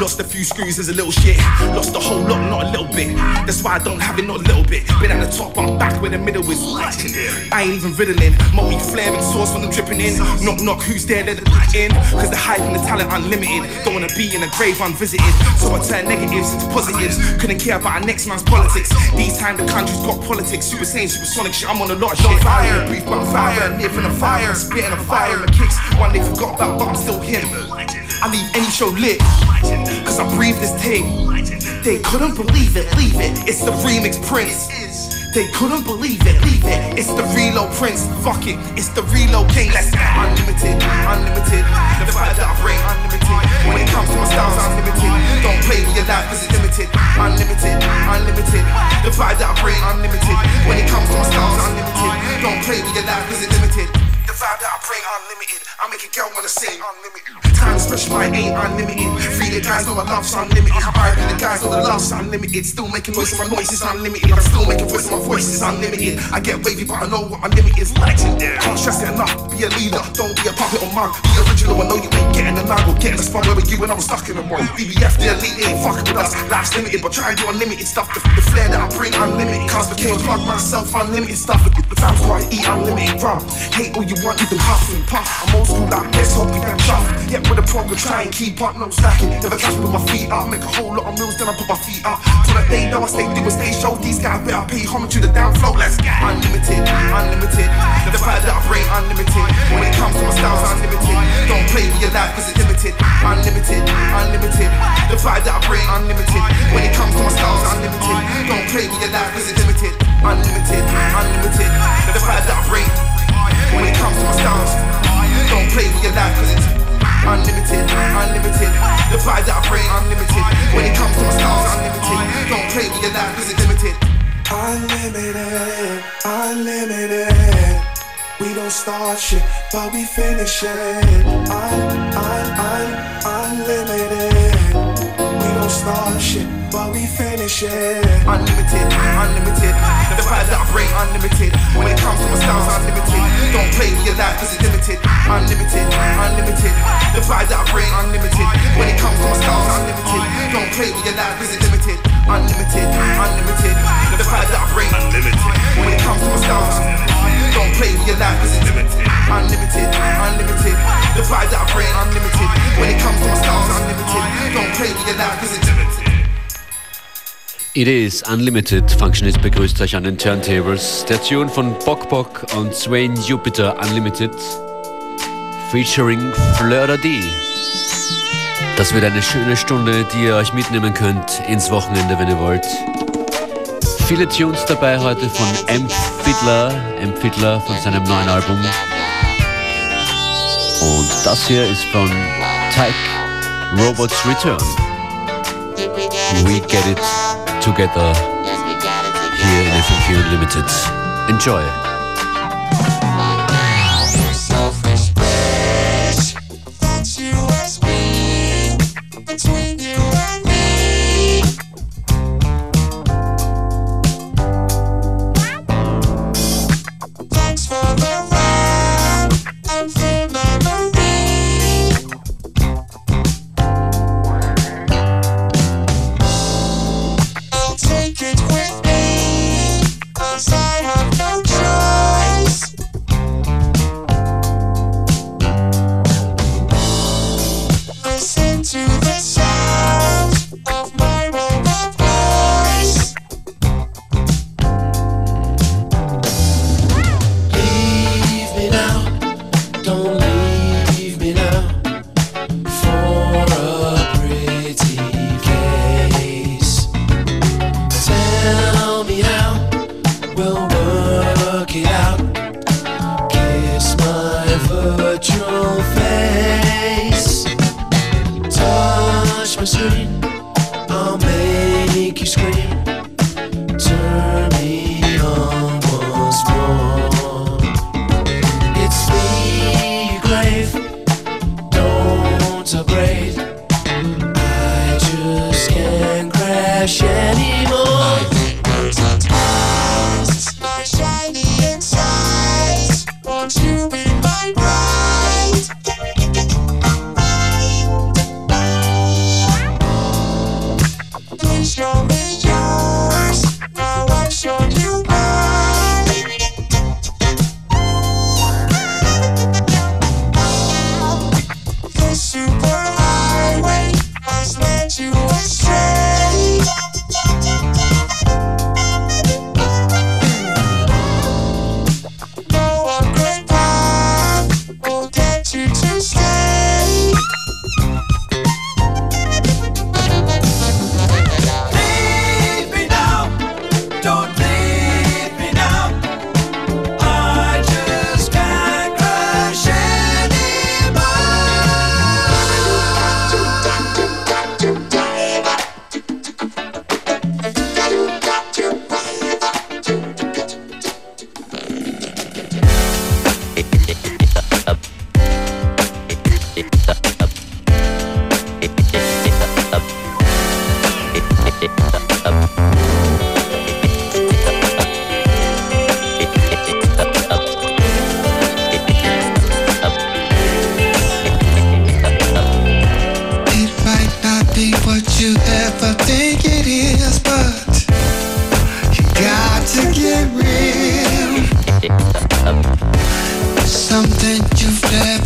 Lost a few screws as a little shit. Lost a whole lot, not a little bit. That's why I don't have it, not a little bit. Been at the top, I'm back where the middle is. I ain't even riddling. Multi flaring sauce when I'm dripping in. Knock, knock, who's there? They're the in. Cause the hype and the talent unlimited. Don't wanna be in a grave unvisited. So I turn negatives into positives. Couldn't care about our next man's politics. These times the country's got politics. Super sane, supersonic shit. I'm on a lot of shit. Fire, brief, but I'm fire. Near from the fire. Spitting a fire. My kicks. One they forgot about, but I'm still here. I leave any show lit. Cause I breathe this thing. They couldn't believe it, leave it. It's the remix Prince. They couldn't believe it, leave it. It's the reload Prince. Fuck it, it's the reload King. Let's go. Unlimited, unlimited. The vibe that I bring, unlimited. When it comes to my styles, unlimited. Don't play with your life cause it's limited. Unlimited, unlimited. The vibe that I bring, unlimited. When it comes to my styles, unlimited. Don't play with your life cause it's limited. The vibe that I bring, unlimited. I make a girl wanna sing, unlimited. Time special, I ain't unlimited. Free the guys know my love's unlimited. I the guys know the love's unlimited. Still making noise, my noise is unlimited. I'm still making voice, my voice is unlimited. I get wavy, but I know what unlimited is. Legendary. Can't stress it enough. Be a leader, don't be a puppet or mug. Be original, I know you ain't getting the nine. We're getting the spot where you when I was stuck in the world. BBF, the elite ain't fucking with us. Life's limited, but try and do unlimited stuff. The, the flair that I bring, unlimited. Cars became plug myself, unlimited stuff. The, the why I eat unlimited rum. Hate all you want, can huff and puff. I'm old school like this, hope you can chuff. Yet with a program, try and keep up, no slacking. Never catch me with my feet up, make a whole lot of meals, then I put my feet up. Till the day though I stay doing stage shows, these guys better pay homage to the down flow. Let's get unlimited, unlimited. The vibe that I bring, unlimited. When it comes to my styles, unlimited. Don't play with your life, cause it's limited. Unlimited, unlimited. The vibe that I bring, unlimited. When it comes to my styles, unlimited. Don't play with your life, cause it's limited. Unlimited, unlimited. The vibe that I bring. When it comes to my styles, don't play with your life, cause it's unlimited, unlimited. The vibe that I bring, unlimited. When it comes to my styles, unlimited. Don't play with your life, cause it's limited. Unlimited, unlimited. We don't start shit, but we finish it. Un, un, un, unlimited. Start but we finish it. Unlimited, unlimited. The vibe that I bring, unlimited. When it comes to my styles, unlimited. Don't play with your life, cause it's limited. Unlimited, unlimited. The vibe that I bring, unlimited. When it comes to my styles, unlimited. Don't play with your life, cause it's limited. Unlimited, unlimited. The vibe that I bring, unlimited. When it comes to my styles, don't play with your life, cause it's limited. Unlimited, unlimited. The vibe that I bring, unlimited. When it comes to my styles, unlimited. Don't play with your life, cause it's limited. It is Unlimited. Functionist begrüßt euch an den Turntables. Der Tune von Bok Bok und Swain Jupiter Unlimited. Featuring Fleur D. Das wird eine schöne Stunde, die ihr euch mitnehmen könnt ins Wochenende, wenn ihr wollt. Viele Tunes dabei heute von M. Fiddler, M. Fiddler von seinem neuen Album. Und das hier ist von Tyke Robots Return. We get it together here in FM4 Unlimited. Enjoy. Crash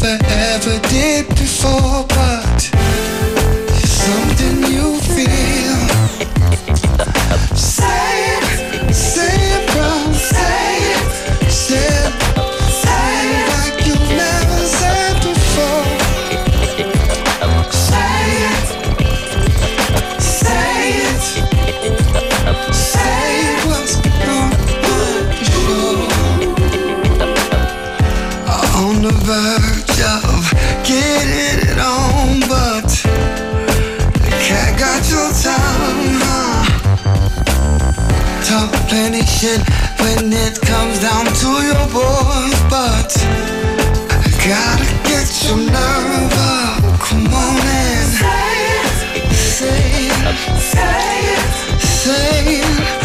ever did before. it when it comes down to your boys, but I gotta get your nerve up. Come on in. Say it. Say it. Say it. Say it.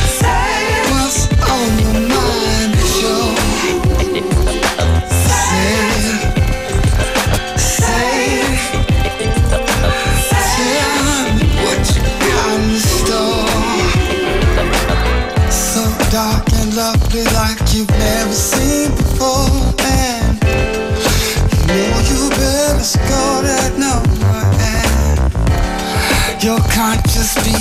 can't just be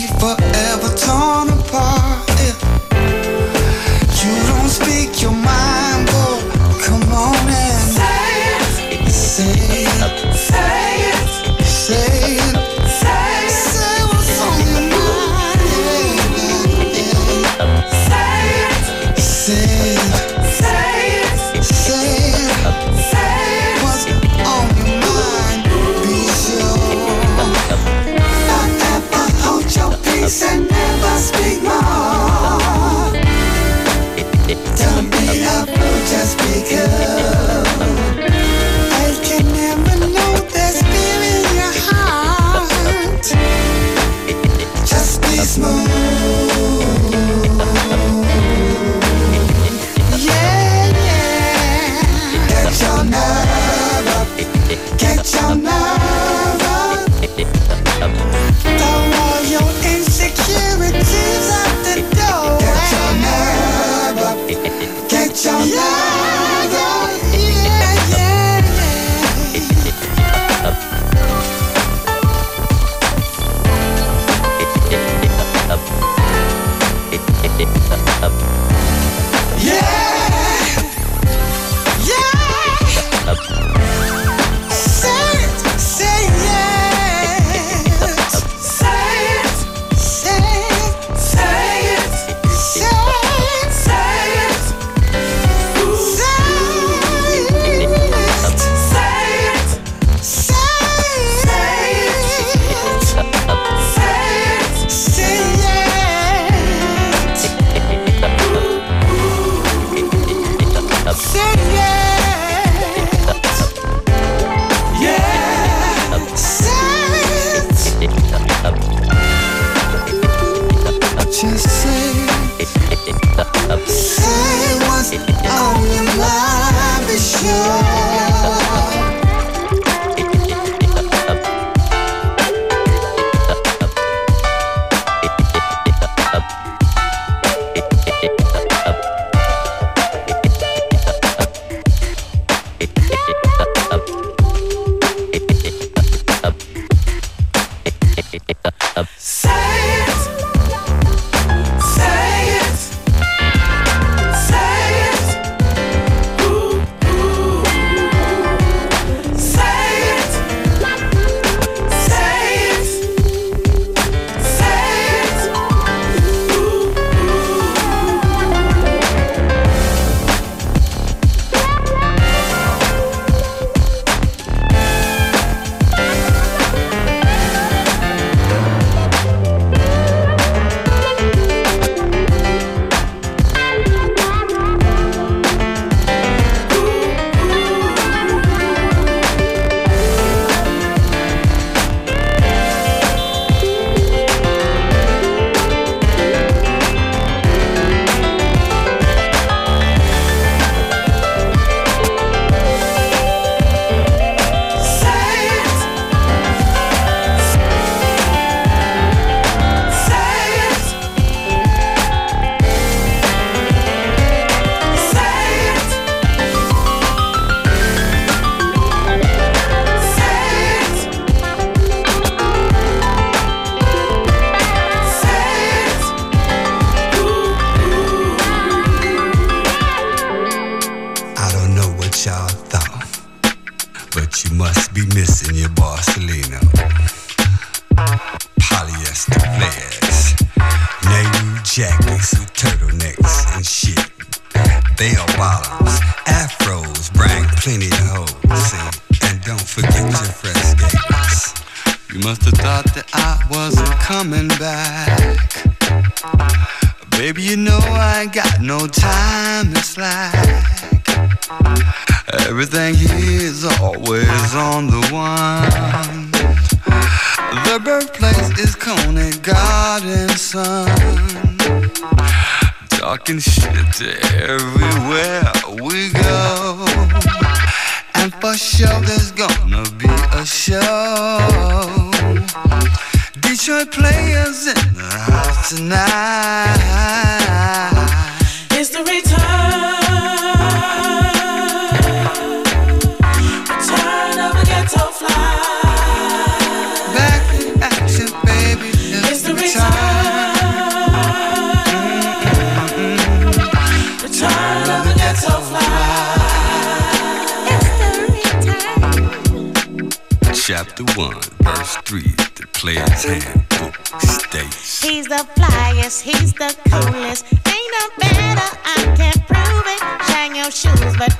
just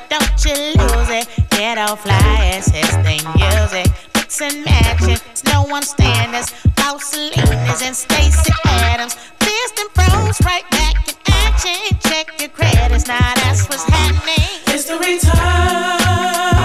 don't you lose it. Get off flyest, his thing music. Mix and matching, it's no one standards. Paul Salinas and Stacey Adams. Fist and pros, right back in action. Check your credits, now that's what's happening. It's the return.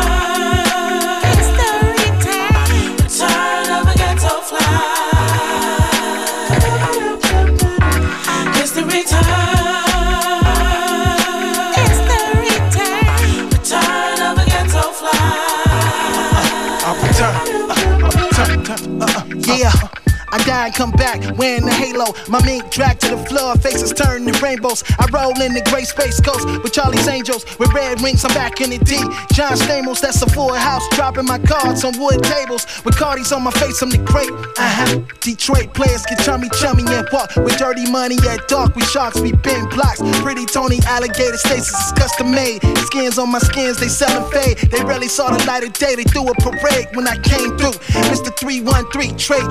Yeah. I die and come back wearing the halo. My mink dragged to the floor, faces turned to rainbows. I roll in the gray space coast with Charlie's Angels. With red wings, I'm back in the D. John Stamos, that's a full house. Dropping my cards on wood tables. With Cardi's on my face, I'm the great. Uh huh. Detroit players get chummy chummy and walk with dirty money at dark. We sharks, we bend blocks. Pretty Tony alligator stasis is custom made. Skins on my skins, they sellin' fade. They rarely saw the light of day. They threw a parade when I came through. Mr. 313, trade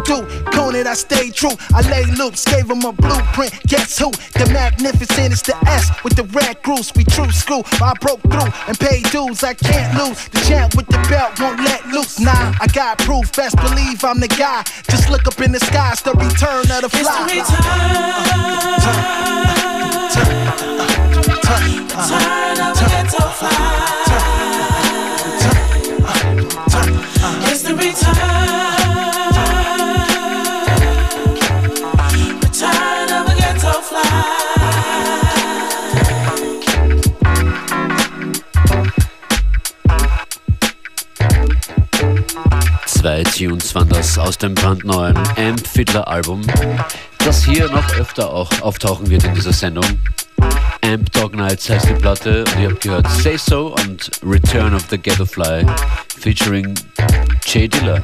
through. Conant, I stayed true. I laid loops, gave him a blueprint. Guess who? The magnificent is the S with the red goose. We true school. I broke through and paid dues. I can't lose. The champ with the belt won't let loose. Nah, I got proof. Best believe I'm the guy. Just look up in the sky. It's the return of the It's the fly. return. Of a ghetto fly. It's the. Return Zwei Tunes waren das aus dem brandneuen Amp Fiddler Album, das hier noch öfter auch auftauchen wird in dieser Sendung. Amp Dog Nights heißt die Platte und ihr habt gehört Say So und Return of the Ghetto Fly featuring Jay Diller.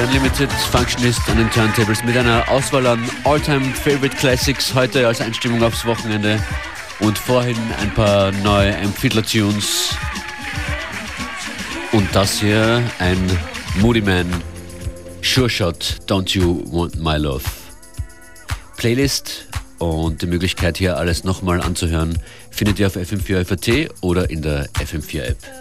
FM4 Unlimited Functionist an den Turntables mit einer Auswahl an All-Time Favorite Classics heute als Einstimmung aufs Wochenende und vorhin ein paar neue M. Fiddler Tunes und das hier ein Moody Man Sure Shot, Don't You Want My Love. Playlist und die Möglichkeit hier alles nochmal anzuhören findet ihr auf FM4 FAT oder in der FM4 App.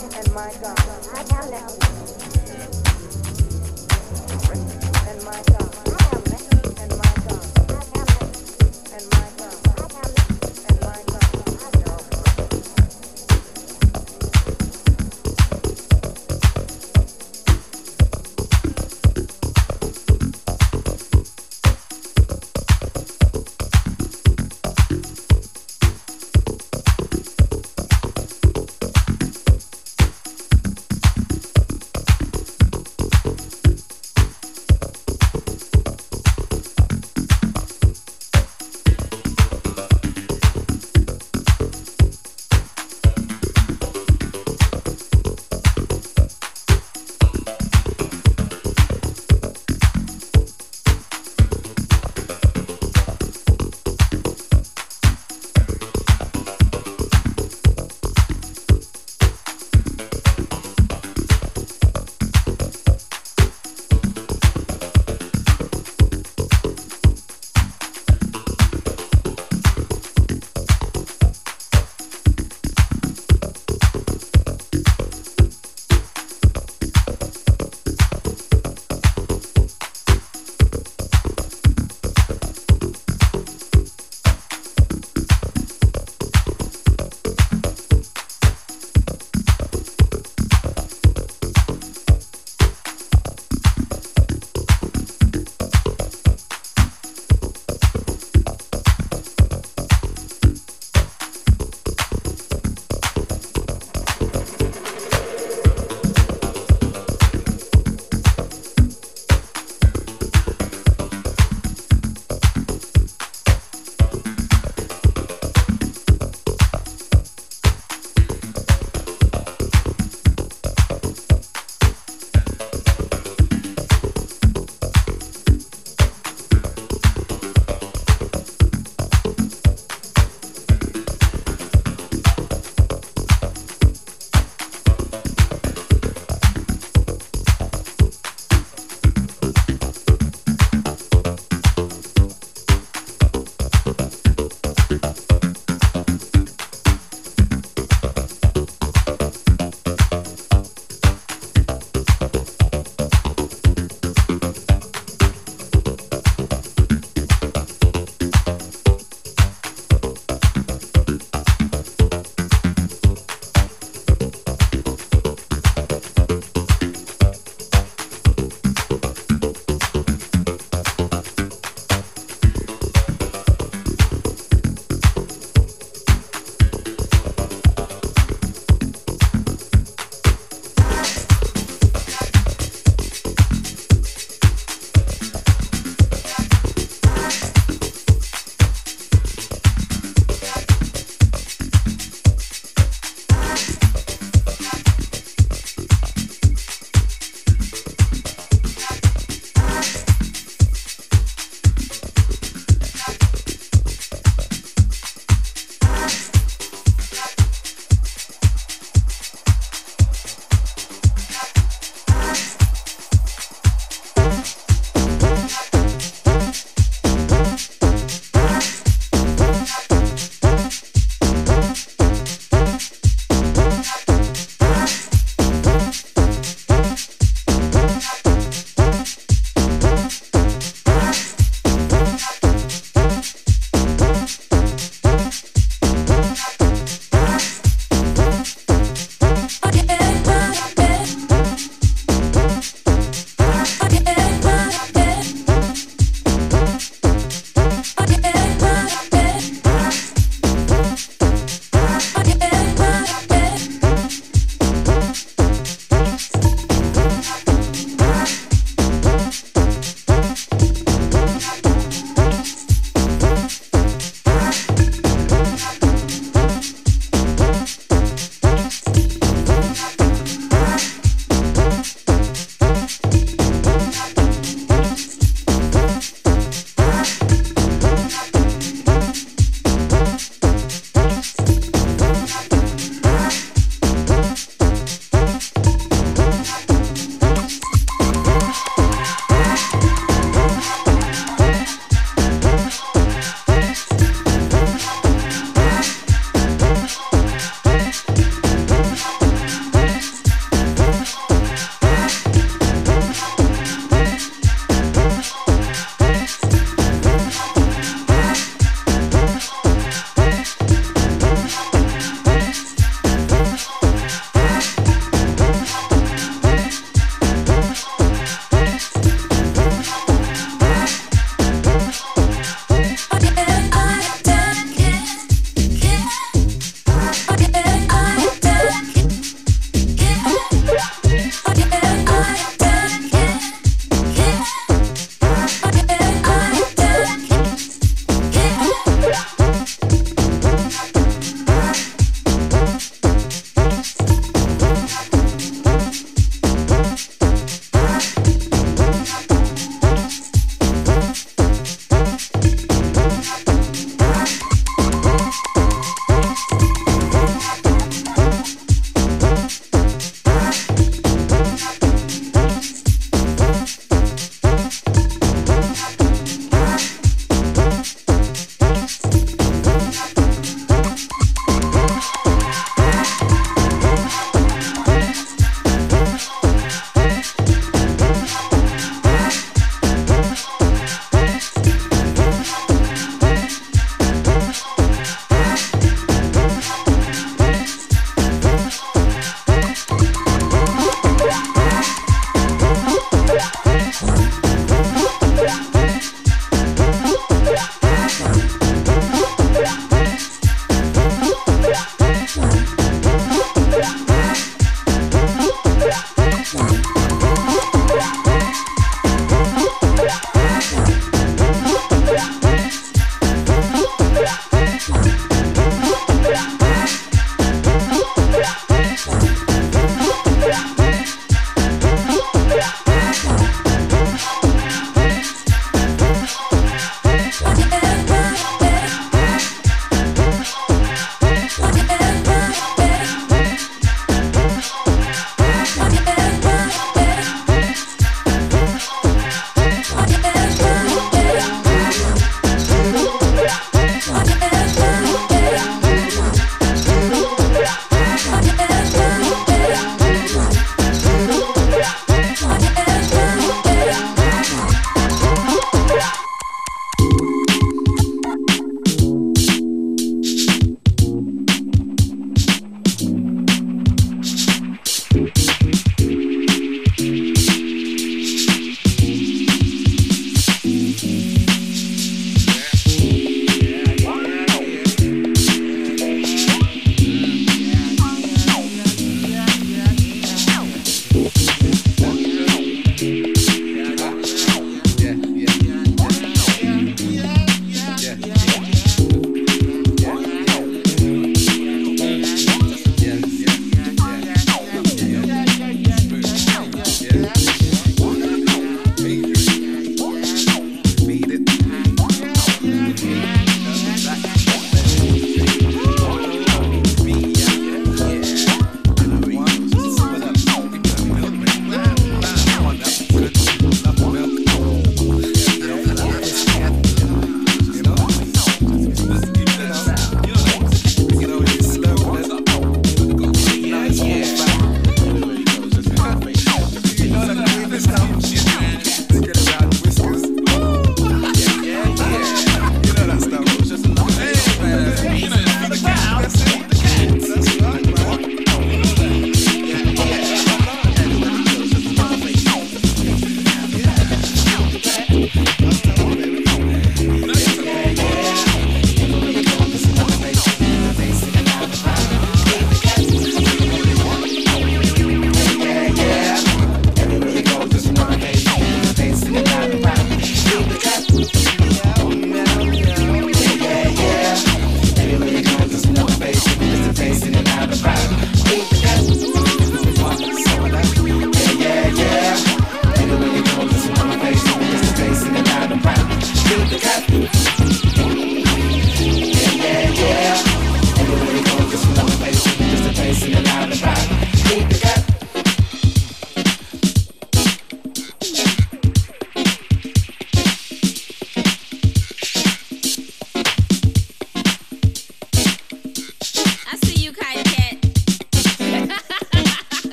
And my God, and my God.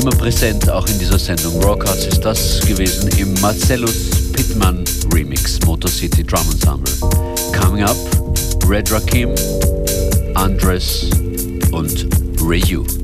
Immer präsent auch in dieser Sendung. Rockhuts ist das gewesen im Marcellus Pittman Remix, Motor City Drum Ensemble. Coming up, Red Rakim, Andres und Rayu.